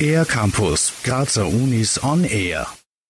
Air Campus, Grazer Unis on Air.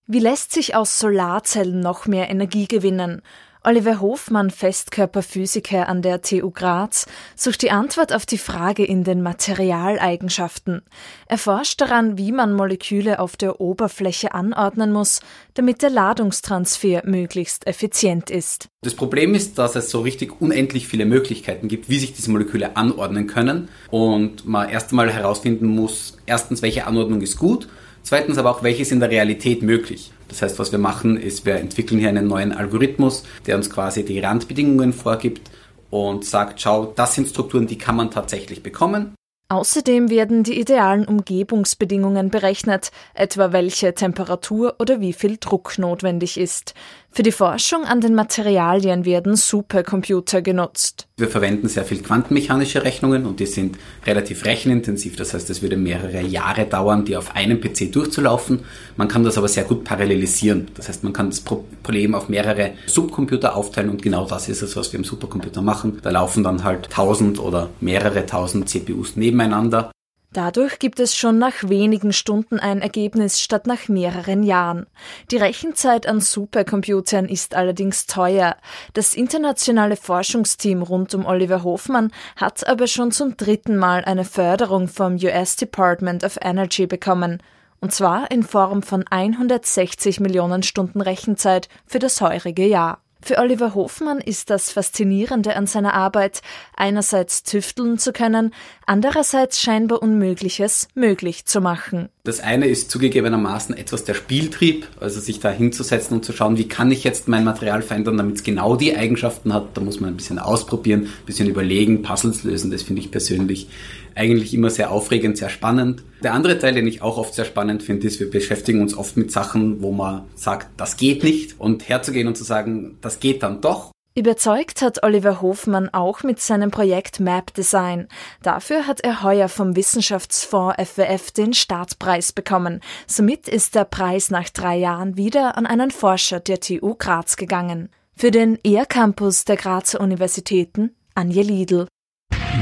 Wie lässt sich aus Solarzellen noch mehr Energie gewinnen? Oliver Hofmann, Festkörperphysiker an der TU Graz, sucht die Antwort auf die Frage in den Materialeigenschaften. Er forscht daran, wie man Moleküle auf der Oberfläche anordnen muss, damit der Ladungstransfer möglichst effizient ist. Das Problem ist, dass es so richtig unendlich viele Möglichkeiten gibt, wie sich diese Moleküle anordnen können und man erst einmal herausfinden muss, erstens, welche Anordnung ist gut Zweitens aber auch, welches in der Realität möglich. Das heißt, was wir machen, ist, wir entwickeln hier einen neuen Algorithmus, der uns quasi die Randbedingungen vorgibt und sagt, schau, das sind Strukturen, die kann man tatsächlich bekommen. Außerdem werden die idealen Umgebungsbedingungen berechnet, etwa welche Temperatur oder wie viel Druck notwendig ist. Für die Forschung an den Materialien werden Supercomputer genutzt. Wir verwenden sehr viel quantenmechanische Rechnungen und die sind relativ rechenintensiv. Das heißt, es würde mehrere Jahre dauern, die auf einem PC durchzulaufen. Man kann das aber sehr gut parallelisieren. Das heißt, man kann das Problem auf mehrere Subcomputer aufteilen und genau das ist es, was wir im Supercomputer machen. Da laufen dann halt tausend oder mehrere tausend CPUs nebeneinander Dadurch gibt es schon nach wenigen Stunden ein Ergebnis statt nach mehreren Jahren. Die Rechenzeit an Supercomputern ist allerdings teuer. Das internationale Forschungsteam rund um Oliver Hofmann hat aber schon zum dritten Mal eine Förderung vom US Department of Energy bekommen. Und zwar in Form von 160 Millionen Stunden Rechenzeit für das heurige Jahr. Für Oliver Hofmann ist das Faszinierende an seiner Arbeit, einerseits tüfteln zu können, andererseits scheinbar Unmögliches möglich zu machen. Das eine ist zugegebenermaßen etwas der Spieltrieb, also sich da hinzusetzen und zu schauen, wie kann ich jetzt mein Material verändern, damit es genau die Eigenschaften hat. Da muss man ein bisschen ausprobieren, ein bisschen überlegen, Puzzles lösen. Das finde ich persönlich eigentlich immer sehr aufregend, sehr spannend. Der andere Teil, den ich auch oft sehr spannend finde, ist, wir beschäftigen uns oft mit Sachen, wo man sagt, das geht nicht und herzugehen und zu sagen, das geht dann doch Überzeugt hat Oliver Hofmann auch mit seinem Projekt Map Design. Dafür hat er heuer vom Wissenschaftsfonds FWF den Startpreis bekommen. Somit ist der Preis nach drei Jahren wieder an einen Forscher der TU Graz gegangen. Für den ER-Campus der Grazer Universitäten Anja Liedl.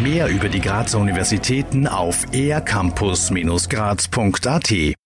Mehr über die Grazer Universitäten auf ercampus-graz.at